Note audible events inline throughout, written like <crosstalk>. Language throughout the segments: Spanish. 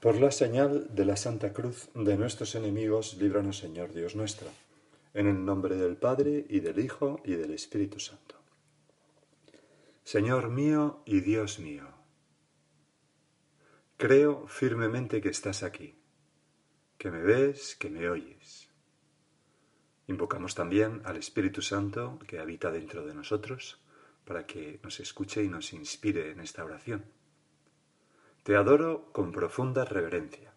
Por la señal de la Santa Cruz de nuestros enemigos, líbranos Señor Dios nuestro, en el nombre del Padre y del Hijo y del Espíritu Santo. Señor mío y Dios mío, creo firmemente que estás aquí, que me ves, que me oyes. Invocamos también al Espíritu Santo que habita dentro de nosotros para que nos escuche y nos inspire en esta oración. Te adoro con profunda reverencia.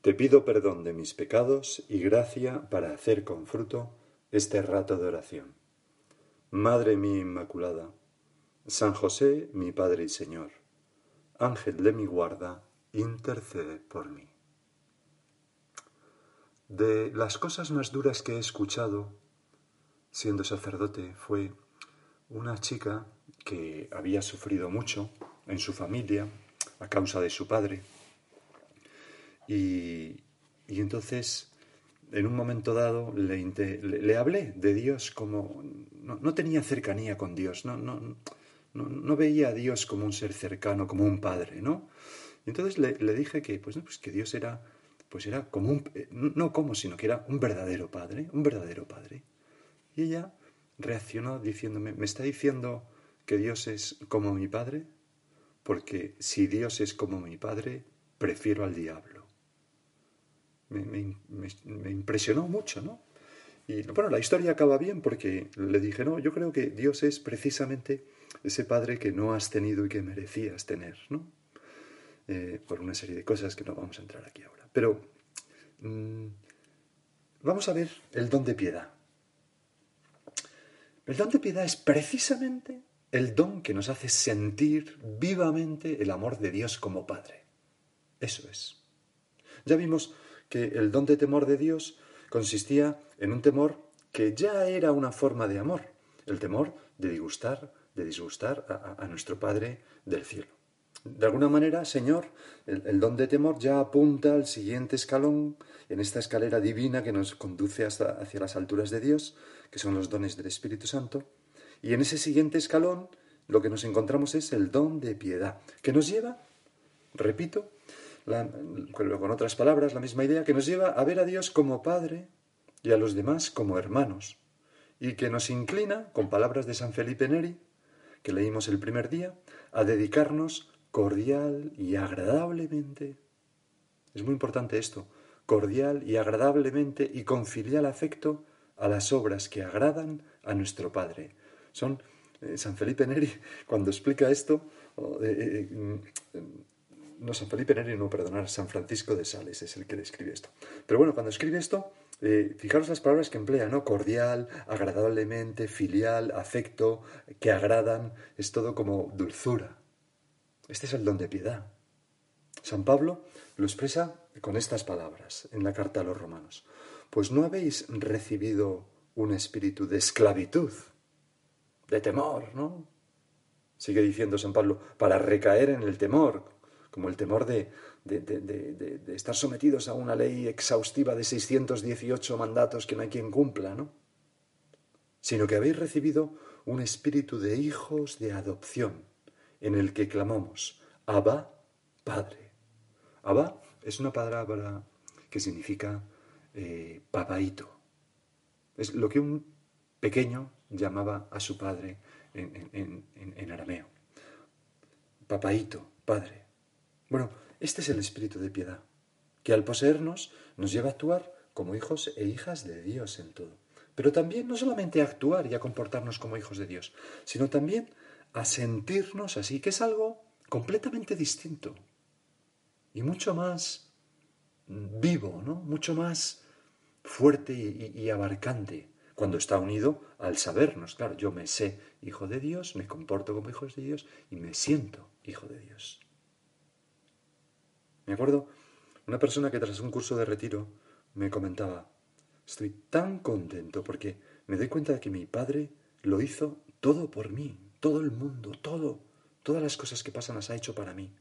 Te pido perdón de mis pecados y gracia para hacer con fruto este rato de oración. Madre mía Inmaculada, San José, mi Padre y Señor, Ángel de mi guarda, intercede por mí. De las cosas más duras que he escuchado siendo sacerdote fue una chica que había sufrido mucho en su familia a causa de su padre. Y, y entonces, en un momento dado, le, le, hablé de Dios como... No, no tenía cercanía con Dios, no, no, no, no veía a Dios como un ser cercano, como un padre, ¿no? Entonces le, le dije que, pues, pues que Dios era, pues era como un... eh, No como, sino que era un verdadero padre, un verdadero padre. Y ella reaccionó diciéndome, ¿me está diciendo que Dios es como mi padre? Porque si Dios es como mi padre, prefiero al diablo. Me, impresionó mucho, ¿no? Y bueno, la historia acaba bien porque le dije, no, yo creo que Dios es precisamente ese padre que no has tenido y que merecías tener, ¿no? Eh, por una serie de cosas que no vamos a entrar aquí ahora. Pero mm, vamos a ver el don de piedad. El don de piedad es precisamente el don que nos hace sentir vivamente el amor de Dios como Padre. Eso es. Ya vimos que el don de temor de Dios consistía en un temor que ya era una forma de amor, el temor de disgustar, de disgustar a, nuestro Padre del cielo. De alguna manera, Señor, el, el don de temor ya apunta al siguiente escalón en esta escalera divina que nos conduce hasta, hacia las alturas de Dios, que son los dones del Espíritu Santo. Y en ese siguiente escalón lo que nos encontramos es el don de piedad, que nos lleva, repito, con otras palabras, la misma idea, que nos lleva a ver a Dios como Padre y a los demás como hermanos, y que nos inclina, con palabras de San Felipe Neri, que leímos el primer día, a dedicarnos cordial y agradablemente. Es muy importante esto, cordial y agradablemente y con filial afecto a las obras que agradan a nuestro Padre. Son eh, San Felipe Neri, cuando explica esto, eh, eh, mm, no San Felipe Neri, no, perdonar, San Francisco de Sales es el que describe esto. Pero bueno, cuando escribe esto, fijaros las palabras que emplea, ¿no? Cordial, agradablemente, filial, afecto, que agradan, es todo como dulzura. Este es el don de piedad. San Pablo lo expresa con estas palabras en la carta a los romanos. Pues no habéis recibido un espíritu de esclavitud, de temor, ¿no? Sigue diciendo San Pablo, para recaer en el temor, como el temor de, de, de- de- estar sometidos a una ley exhaustiva de 618 mandatos que no hay quien cumpla, ¿no? Sino que habéis recibido un espíritu de hijos de adopción, en el que clamamos, Abba, Padre. Abba es una palabra que significa eh, papaíto. Es lo que un pequeño llamaba a su padre en, arameo. Papaíto, padre. Bueno, este es el espíritu de piedad, que al poseernos nos lleva a actuar como hijos e hijas de Dios en todo. Pero también no solamente a actuar y a comportarnos como hijos de Dios, sino también a sentirnos así, que es algo completamente distinto y mucho más vivo, ¿no? Mucho más fuerte y abarcante cuando está unido al sabernos. Claro, yo me sé hijo de Dios, me comporto como hijo de Dios y me siento hijo de Dios. Me acuerdo una persona que tras un curso de retiro me comentaba, estoy tan contento porque me doy cuenta de que mi padre lo hizo todo por mí, todo el mundo, todo, todas las cosas que pasan las ha hecho para mí.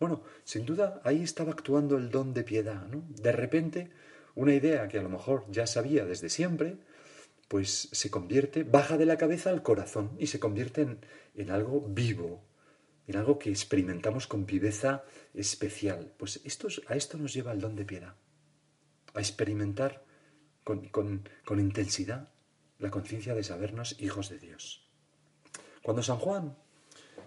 Bueno, sin duda ahí estaba actuando el don de piedad, ¿no? De repente, una idea que a lo mejor ya sabía desde siempre, pues se convierte, baja de la cabeza al corazón y se convierte en, en algo vivo, en algo que experimentamos con viveza especial. Pues esto, a esto nos lleva el don de piedad, a experimentar con, con intensidad la conciencia de sabernos hijos de Dios. Cuando San Juan,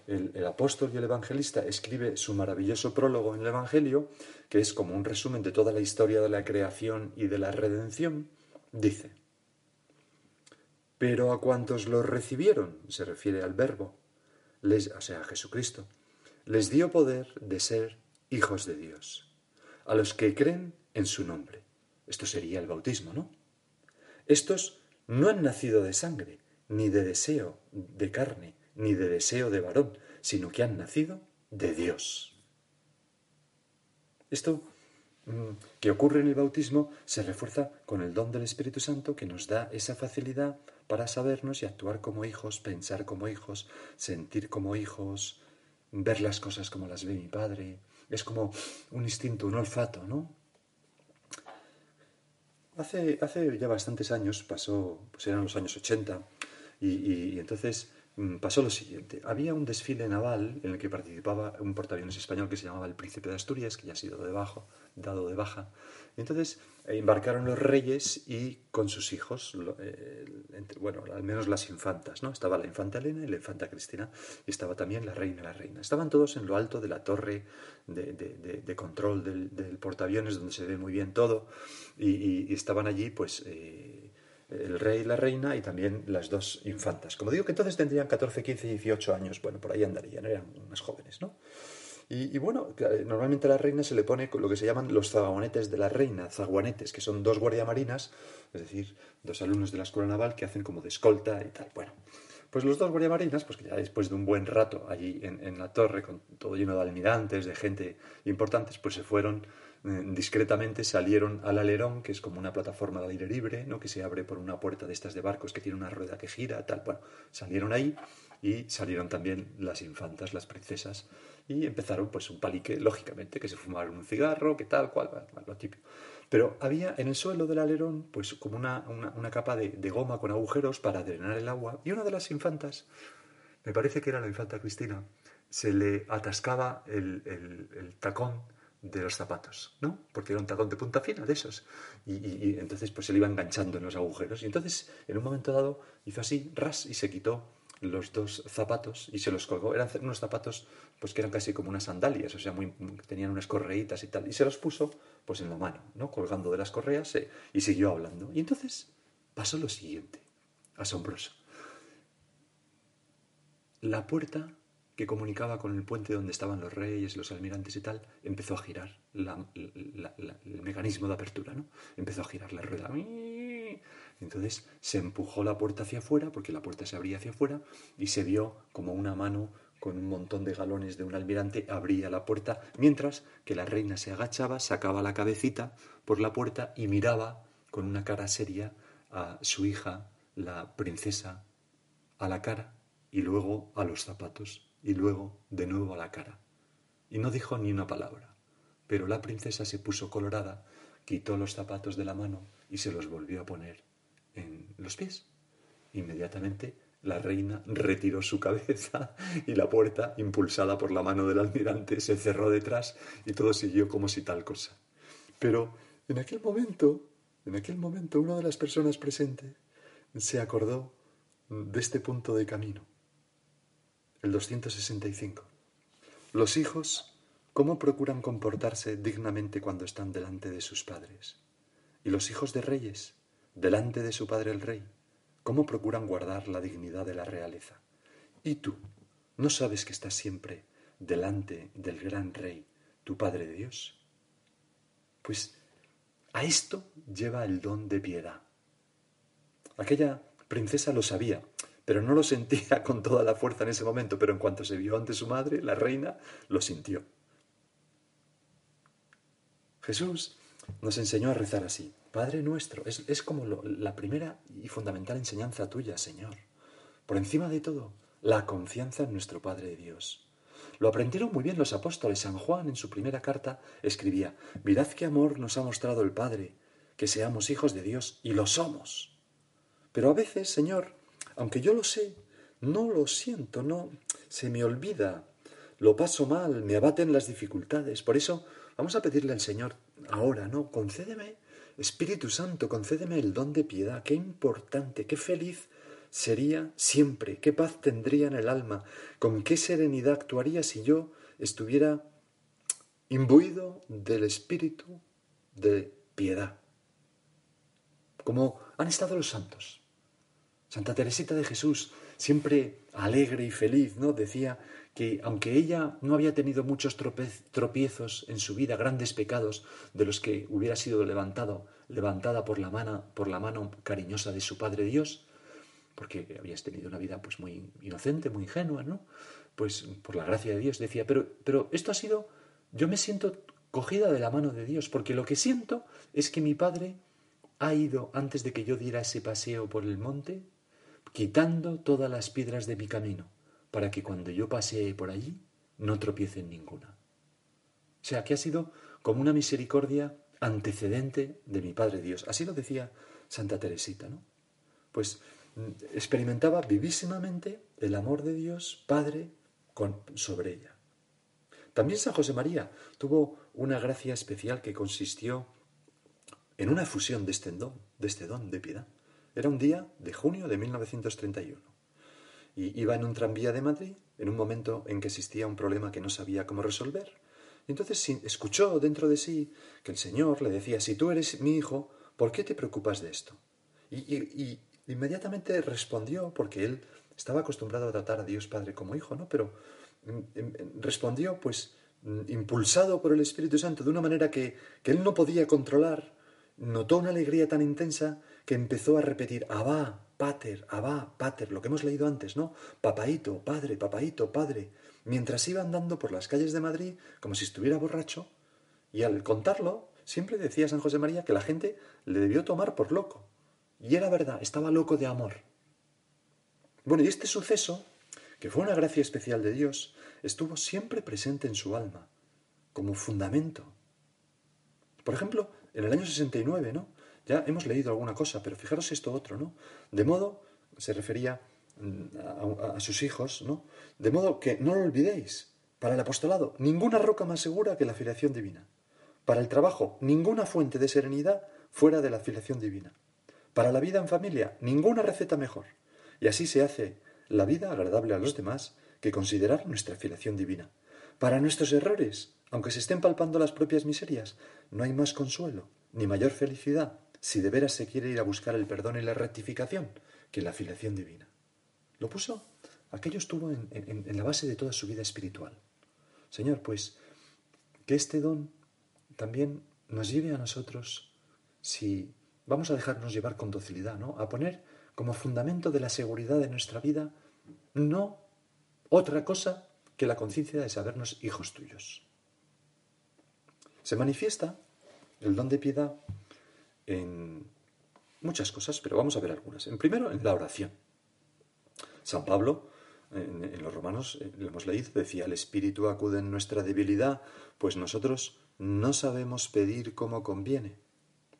el, apóstol y el evangelista, escribe su maravilloso prólogo en el Evangelio, que es como un resumen de toda la historia de la creación y de la redención, dice, pero a cuantos lo recibieron, se refiere al verbo, les, o sea, a Jesucristo, les dio poder de ser hijos de Dios, a los que creen en su nombre. Esto sería el bautismo, ¿no? Estos no han nacido de sangre, ni de deseo de carne, ni de deseo de varón, sino que han nacido de Dios. Esto mm, que ocurre en el bautismo se refuerza con el don del Espíritu Santo que nos da esa facilidad para sabernos y actuar como hijos, pensar como hijos, sentir como hijos, ver las cosas como las ve mi padre. Es como un instinto, un olfato, ¿no? Hace, hace ya bastantes años, pasó, pues eran los años 80, y, entonces pasó lo siguiente. Había un desfile naval en el que participaba un portaaviones español que se llamaba el Príncipe de Asturias, que ya ha sido de bajo, dado de baja. Entonces eh, embarcaron los reyes y con sus hijos, eh, bueno, al menos las infantas, ¿no? Estaba la infanta Elena y la infanta Cristina, y estaba también la reina y la reina. Estaban todos en lo alto de la torre de, control del, portaaviones, donde se ve muy bien todo, y, estaban allí, pues... Eh, el rey y la reina y también las dos infantas. Como digo que entonces tendrían 14, 15, 18 años, bueno, por ahí andarían, eran más jóvenes, ¿no? Y, bueno, normalmente a la reina se le pone lo que se llaman los zaguanetes de la reina, zaguanetes, que son dos guardiamarinas, es decir, dos alumnos de la escuela naval que hacen como de escolta y tal. Bueno, pues los dos guardiamarinas, pues que ya después de un buen rato allí en, en la torre, con todo lleno de almirantes, de gente importantes, pues se fueron eh, discretamente salieron al alerón, que es como una plataforma de aire libre, ¿no? que se abre por una puerta de estas de barcos que tiene una rueda que gira, tal. Bueno, salieron ahí y salieron también las infantas, las princesas, y empezaron pues un palique, lógicamente, que se fumaron un cigarro, que tal, cual, lo típico. Pero había en el suelo del alerón pues como una, una, capa de, goma con agujeros para drenar el agua, y una de las infantas, me parece que era la infanta Cristina, se le atascaba el, el tacón de los zapatos, ¿no? Porque era un tacón de punta fina de esos. Y, entonces pues se le iba enganchando en los agujeros. Y entonces, en un momento dado, hizo así, ras, y se quitó los dos zapatos y se los colgó. Eran unos zapatos pues que eran casi como unas sandalias, o sea, muy, tenían unas correitas y tal. Y se los puso pues en la mano, ¿no? Colgando de las correas eh, y siguió hablando. Y entonces pasó lo siguiente, asombroso. La puerta que comunicaba con el puente donde estaban los reyes, los almirantes y tal, empezó a girar el mecanismo de apertura, ¿no? Empezó a girar la rueda. Entonces se empujó la puerta hacia afuera, porque la puerta se abría hacia afuera, y se vio como una mano con un montón de galones de un almirante abría la puerta, mientras que la reina se agachaba, sacaba la cabecita por la puerta y miraba con una cara seria a su hija, la princesa, a la cara y luego a los zapatos y luego de nuevo a la cara. Y no dijo ni una palabra. Pero la princesa se puso colorada, quitó los zapatos de la mano y se los volvió a poner en los pies. Inmediatamente la reina retiró su cabeza <laughs> y la puerta, impulsada por la mano del almirante, se cerró detrás y todo siguió como si tal cosa. Pero en aquel momento, en aquel momento, una de las personas presentes se acordó de este punto de camino el 265. Los hijos, ¿cómo procuran comportarse dignamente cuando están delante de sus padres? Y los hijos de reyes, delante de su padre el rey, ¿cómo procuran guardar la dignidad de la realeza? ¿Y tú, no sabes que estás siempre delante del gran rey, tu Padre Dios? Pues a esto lleva el don de piedad. Aquella princesa lo sabía, pero no lo sentía <laughs> con toda la fuerza en ese momento, pero en cuanto se vio ante su madre, la reina, lo sintió. Jesús nos enseñó a rezar así. Padre nuestro, es, es como la primera y fundamental enseñanza tuya, Señor. Por encima de todo, la confianza en nuestro Padre Dios. Lo aprendieron muy bien los apóstoles. San Juan en su primera carta escribía, mirad qué amor nos ha mostrado el Padre, que seamos hijos de Dios, y lo somos. Pero a veces, Señor, aunque yo lo sé, no lo siento, no, se me olvida, lo paso mal, me abaten las dificultades. Por eso vamos a pedirle al Señor ahora, ¿no? Concédeme, Espíritu Santo, concédeme el don de piedad. Qué importante, qué feliz sería siempre, qué paz tendría en el alma, con qué serenidad actuaría si yo estuviera imbuido del espíritu de piedad, como han estado los santos. Santa Teresita de Jesús, siempre alegre y feliz, ¿no? Decía que aunque ella no había tenido muchos tropiezos en su vida, grandes pecados de los que hubiera sido levantado, levantada por la mano, por la mano cariñosa de su Padre Dios, porque habías tenido una vida pues muy inocente, muy ingenua, ¿no? Pues por la gracia de Dios decía, pero, pero esto ha sido, yo me siento cogida de la mano de Dios, porque lo que siento es que mi Padre ha ido antes de que yo diera ese paseo por el monte, quitando todas las piedras de mi camino, para que cuando yo pasee por allí no tropiece en ninguna. O sea, que ha sido como una misericordia antecedente de mi Padre Dios. Así lo decía Santa Teresita, ¿no? Pues mm, experimentaba vivísimamente el amor de Dios Padre sobre ella. También San José María tuvo una gracia especial que consistió en una fusión de este don, de este don de piedad. Era un día de junio de 1931. Y iba en un tranvía de Madrid en un momento en que existía un problema que no sabía cómo resolver. Y entonces escuchó dentro de sí que el Señor le decía, si tú eres mi hijo, ¿por qué te preocupas de esto? Y, y- inmediatamente respondió, porque él estaba acostumbrado a tratar a Dios Padre como hijo, ¿no? Pero mm, mm, respondió, pues, mm, impulsado por el Espíritu Santo de una manera que, que él no podía controlar, notó una alegría tan intensa que empezó a repetir, Abba, Pater, Abba, Pater, lo que hemos leído antes, ¿no? Papaíto, Padre, Papaíto, Padre, mientras iba andando por las calles de Madrid como si estuviera borracho, y al contarlo, siempre decía San José María que la gente le debió tomar por loco. Y era verdad, estaba loco de amor. Bueno, y este suceso, que fue una gracia especial de Dios, estuvo siempre presente en su alma, como fundamento. Por ejemplo, en el año 69, ¿no? Ya hemos leído alguna cosa, pero fijaros esto otro, ¿no? De modo, se refería mm, a, sus hijos, ¿no? De modo que no lo olvidéis. Para el apostolado, ninguna roca más segura que la filiación divina. Para el trabajo, ninguna fuente de serenidad fuera de la filiación divina. Para la vida en familia, ninguna receta mejor. Y así se hace la vida agradable a los demás que considerar nuestra filiación divina. Para nuestros errores, aunque se estén palpando las propias miserias, no hay más consuelo, ni mayor felicidad, si de veras se quiere ir a buscar el perdón y la rectificación, que la filiación divina. Lo puso, aquello estuvo en, en- en la base de toda su vida espiritual. Señor, pues que este don también nos lleve a nosotros, si vamos a dejarnos llevar con docilidad, ¿no? A poner como fundamento de la seguridad de nuestra vida no otra cosa que la conciencia de sabernos hijos tuyos. Se manifiesta el don de piedad en muchas cosas, pero vamos a ver algunas. En primero, en la oración. San Pablo, en, los romanos, eh, lo hemos leído, decía, el Espíritu acude en nuestra debilidad, pues nosotros no sabemos pedir como conviene,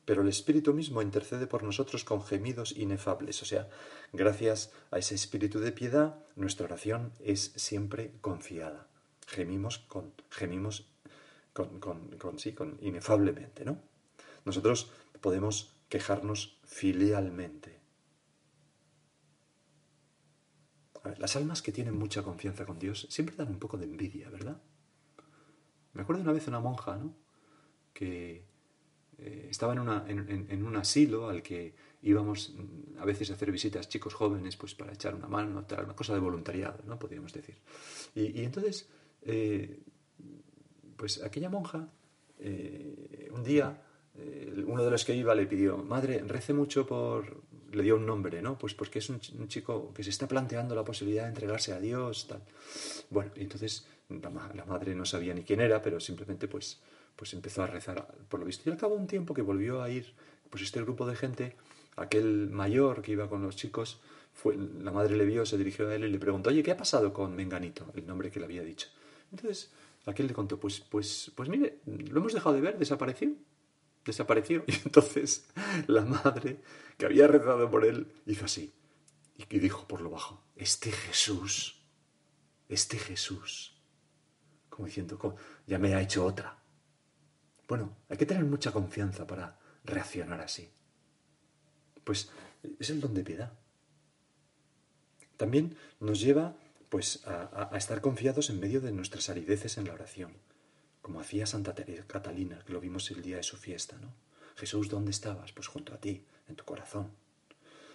pero el Espíritu mismo intercede por nosotros con gemidos inefables. O sea, gracias a ese Espíritu de piedad, nuestra oración es siempre confiada. Gemimos con, gemimos con, con, con- sí, con inefablemente, ¿no? Nosotros podemos quejarnos filialmente. A ver, las almas que tienen mucha confianza con Dios siempre dan un poco de envidia, ¿verdad? Me acuerdo una vez una monja, ¿no? Que eh, estaba en, una- en- en- un asilo al que íbamos mm, a veces a hacer visitas chicos jóvenes, pues para echar una mano, tal, una cosa de voluntariado, ¿no? Podríamos decir. Y, y entonces, eh, pues aquella monja, eh, un día, eh, uno de los que iba le pidió, madre, rece mucho por le dio un nombre, ¿no? Pues porque es un, ch- un chico que se está planteando la posibilidad de entregarse a Dios, tal. Bueno, y entonces la, ma- la madre no sabía ni quién era, pero simplemente pues, pues empezó a rezar por lo visto. Y al cabo un tiempo que volvió a ir, pues este grupo de gente, aquel mayor que iba con los chicos, fue, la madre le vio, se dirigió a él y le preguntó, oye, ¿qué ha pasado con Menganito? El nombre que le había dicho. Entonces, aquel le contó, pues, pues, pues mire, lo hemos dejado de ver, desapareció desapareció. <laughs> Y entonces la madre, que había rezado por él, hizo así. Y dijo por lo bajo, este Jesús, este Jesús. Como diciendo, "Co- ya me ha hecho otra. Bueno, hay que tener mucha confianza para reaccionar así. Pues es el don de piedad. También nos lleva pues a- a estar confiados en medio de nuestras arideces en la oración, como hacía Santa Catalina, que lo vimos el día de su fiesta, ¿no? Jesús, ¿dónde estabas? Pues junto a ti, en tu corazón.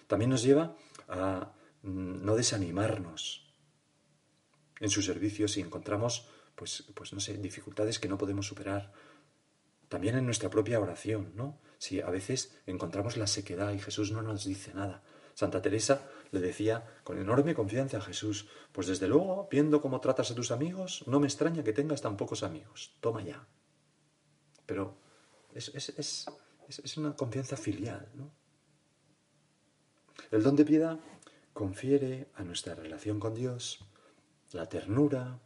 También nos lleva a mm, no desanimarnos en su servicio si encontramos, pues, pues no sé, dificultades que no podemos superar. También en nuestra propia oración, ¿no? Si a veces encontramos la sequedad y Jesús no nos dice nada. Santa Teresa le decía con enorme confianza a Jesús, pues desde luego, viendo cómo tratas a tus amigos, no me extraña que tengas tan pocos amigos. Toma ya. Pero es, es, es, es- una confianza filial, ¿no? El don de piedad confiere a nuestra relación con Dios la ternura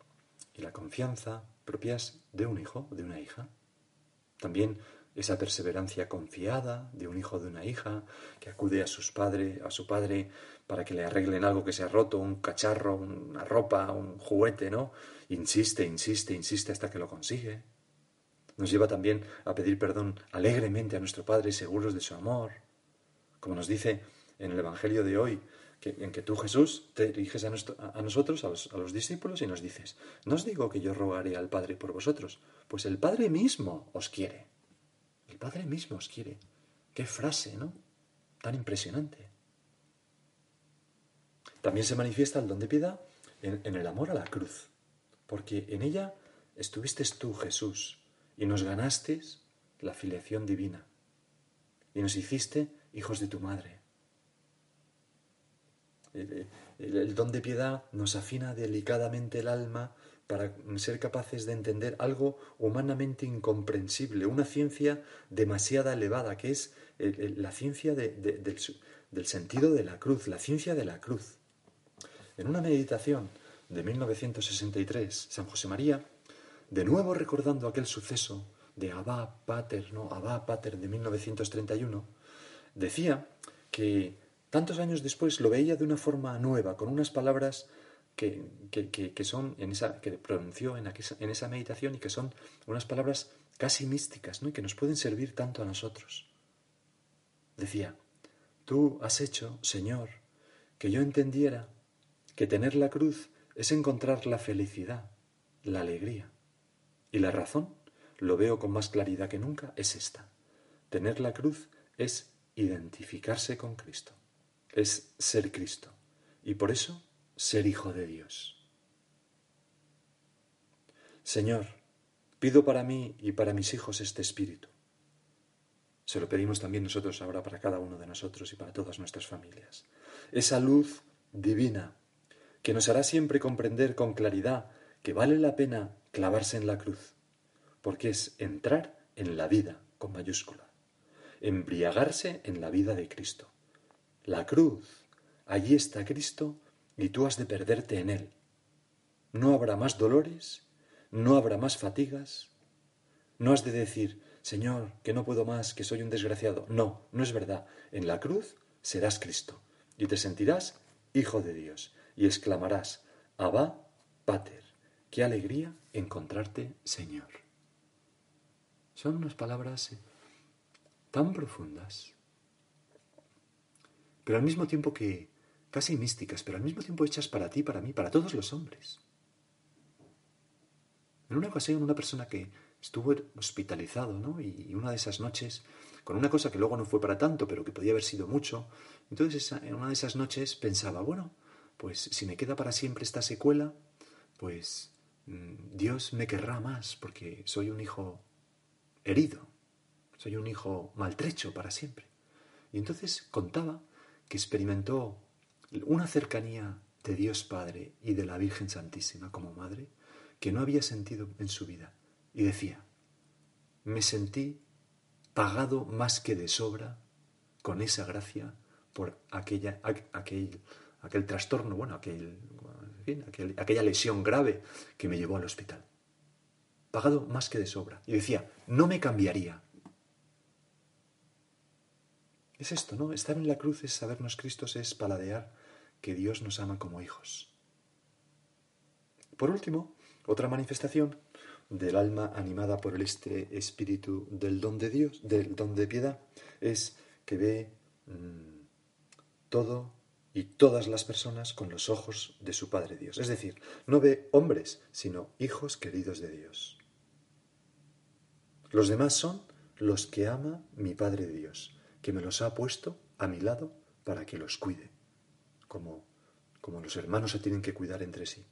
y la confianza propias de un hijo, de una hija. También esa perseverancia confiada de un hijo o de una hija que acude a sus padres, a su padre para que le arreglen algo que se ha roto, un cacharro, una ropa, un juguete, ¿no? Insiste, insiste, insiste hasta que lo consigue. Nos lleva también a pedir perdón alegremente a nuestro Padre, seguros de su amor. Como nos dice en el Evangelio de hoy, que, en que tú, Jesús, te diriges a, nosotros, a los discípulos, y nos dices, no os digo que yo rogaré al Padre por vosotros, pues el Padre mismo os quiere. El Padre mismo os quiere. Qué frase, ¿no? Tan impresionante. También se manifiesta el don de piedad en, el amor a la cruz, porque en ella estuviste tú, Jesús, y nos ganaste la filiación divina, y nos hiciste hijos de tu madre. El, don de piedad nos afina delicadamente el alma para ser capaces de entender algo humanamente incomprensible, una ciencia demasiada elevada, que es la ciencia de- de- del, del sentido de la cruz, la ciencia de la cruz. En una meditación de 1963, San José María, de nuevo recordando aquel suceso de Abba Pater, ¿no? Abba Pater de 1931, decía que tantos años después lo veía de una forma nueva, con unas palabras que, que- son en esa, que pronunció en, en esa meditación y que son unas palabras casi místicas, ¿no? y que nos pueden servir tanto a nosotros. Decía, tú has hecho, Señor, que yo entendiera que tener la cruz es encontrar la felicidad, la alegría. Y la razón, lo veo con más claridad que nunca, es esta. Tener la cruz es identificarse con Cristo, es ser Cristo y por eso ser hijo de Dios. Señor, pido para mí y para mis hijos este espíritu. Se lo pedimos también nosotros ahora para cada uno de nosotros y para todas nuestras familias. Esa luz divina que nos hará siempre comprender con claridad que vale la pena clavarse en la cruz, porque es entrar en la vida con mayúscula, embriagarse en la vida de Cristo. La cruz, allí está Cristo y tú has de perderte en Él. No habrá más dolores, no habrá más fatigas, no has de decir, Señor, que no puedo más, que soy un desgraciado. No, no es verdad. En la cruz serás Cristo y te sentirás hijo de Dios y exclamarás, Abba, Pater, qué alegría encontrarte, Señor. Son unas palabras eh, tan profundas, pero al mismo tiempo que casi místicas, pero al mismo tiempo hechas para ti, para mí, para todos los hombres. En una ocasión, una persona que estuvo hospitalizado, ¿no? Y una de esas noches, con una cosa que luego no fue para tanto, pero que podía haber sido mucho, entonces en una de esas noches pensaba, bueno, pues si me queda para siempre esta secuela, pues mm, Dios me querrá más, porque soy un hijo herido, soy un hijo maltrecho para siempre. Y entonces contaba que experimentó una cercanía de Dios Padre y de la Virgen Santísima como madre que no había sentido en su vida. Y decía, me sentí pagado más que de sobra con esa gracia por aquella, aquel, aquel trastorno, bueno, aquel, aquella lesión grave que me llevó al hospital. Pagado más que de sobra. Y decía, no me cambiaría. Es esto, ¿no? Estar en la cruz es sabernos Cristos, es paladear que Dios nos ama como hijos. Por último, otra manifestación del alma animada por este espíritu del don de Dios, del don de piedad, es que ve mm, todo y todas las personas con los ojos de su Padre Dios. Es decir, no ve hombres, sino hijos queridos de Dios. Los demás son los que ama mi Padre Dios, que me los ha puesto a mi lado para que los cuide, como, como los hermanos se tienen que cuidar entre sí.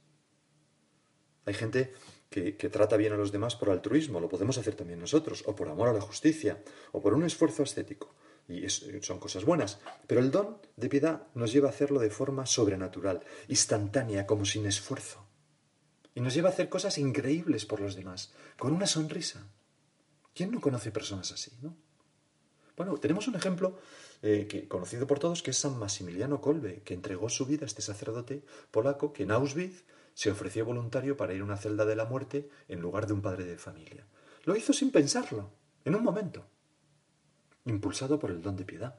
Hay gente que, que, trata bien a los demás por altruismo, lo podemos hacer también nosotros, o por amor a la justicia, o por un esfuerzo ascético y son cosas buenas. Pero el don de piedad nos lleva a hacerlo de forma sobrenatural, instantánea, como sin esfuerzo. Y nos lleva a hacer cosas increíbles por los demás, con una sonrisa. ¿Quién no conoce personas así, no? Bueno, tenemos un ejemplo eh, conocido por todos, que es San Maximiliano Kolbe, que entregó su vida a este sacerdote polaco que en Auschwitz se ofreció voluntario para ir a una celda de la muerte en lugar de un padre de familia. Lo hizo sin pensarlo, en un momento impulsado por el don de piedad.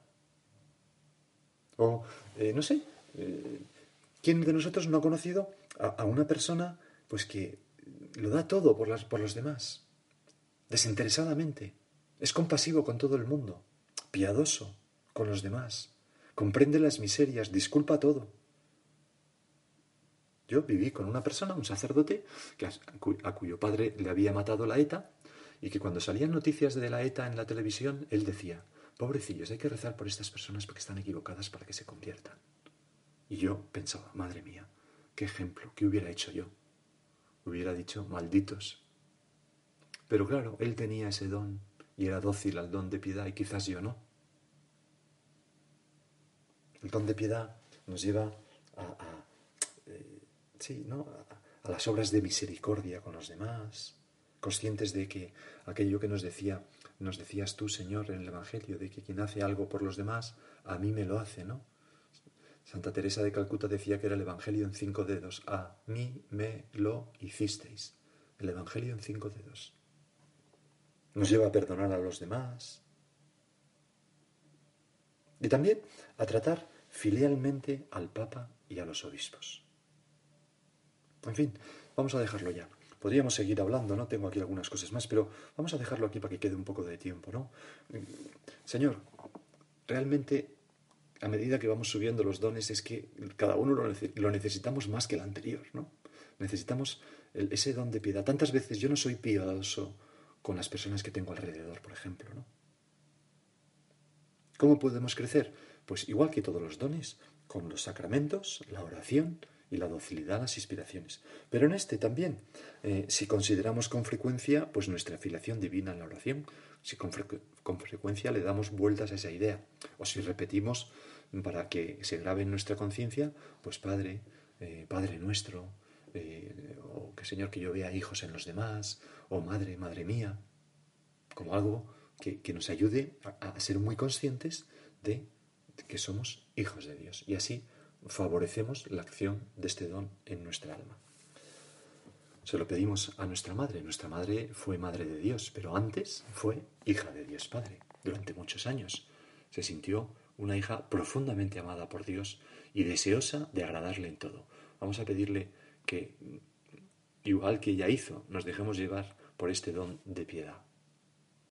O, eh, no sé, eh, ¿quién de nosotros no ha conocido a, una persona pues que lo da todo por los demás? Desinteresadamente. Es compasivo con todo el mundo, piadoso con los demás, comprende las miserias, disculpa todo. Yo viví con una persona, un sacerdote, que a, cuyo padre le había matado la ETA, y que cuando salían noticias de la ETA en la televisión, él decía, pobrecillos, hay que rezar por estas personas porque están equivocadas para que se conviertan. Y yo pensaba, madre mía, qué ejemplo, ¿qué hubiera hecho yo? Hubiera dicho, malditos. Pero claro, él tenía ese don y era dócil al don de piedad y quizás yo no. El don de piedad nos lleva a, eh, sí, ¿no? a las obras de misericordia con los demás, conscientes de que aquello que nos decía, nos decías tú, Señor, en el Evangelio, de que quien hace algo por los demás, a mí me lo hace, ¿no? Santa Teresa de Calcuta decía que era el Evangelio en cinco dedos. A mí me lo hicisteis. El Evangelio en cinco dedos. Nos lleva a perdonar a los demás. Y también a tratar filialmente al Papa y a los obispos. En fin, vamos a dejarlo ya. Podríamos seguir hablando, ¿no? Tengo aquí algunas cosas más, pero vamos a dejarlo aquí para que quede un poco de tiempo, ¿no? Señor, realmente a medida que vamos subiendo los dones es que cada uno lo, necesitamos más que el anterior, ¿no? Necesitamos ese don de piedad. Tantas veces yo no soy piadoso con las personas que tengo alrededor, por ejemplo, ¿no? ¿Cómo podemos crecer? Pues igual que todos los dones, con los sacramentos, la oración, y la docilidad a las inspiraciones. Pero en este también, eh, si consideramos con frecuencia pues nuestra afiliación divina en la oración, si con, frecuencia le damos vueltas a esa idea, o si repetimos para que se grabe en nuestra conciencia, pues Padre, eh, Padre nuestro, eh, o que Señor que yo vea hijos en los demás, o Madre, Madre mía, como algo que, nos ayude a ser muy conscientes de que somos hijos de Dios. Y así favorecemos la acción de este don en nuestra alma. Se lo pedimos a nuestra madre. Nuestra madre fue madre de Dios, pero antes fue hija de Dios Padre. Durante muchos años se sintió una hija profundamente amada por Dios y deseosa de agradarle en todo. Vamos a pedirle que, igual que ella hizo, nos dejemos llevar por este don de piedad.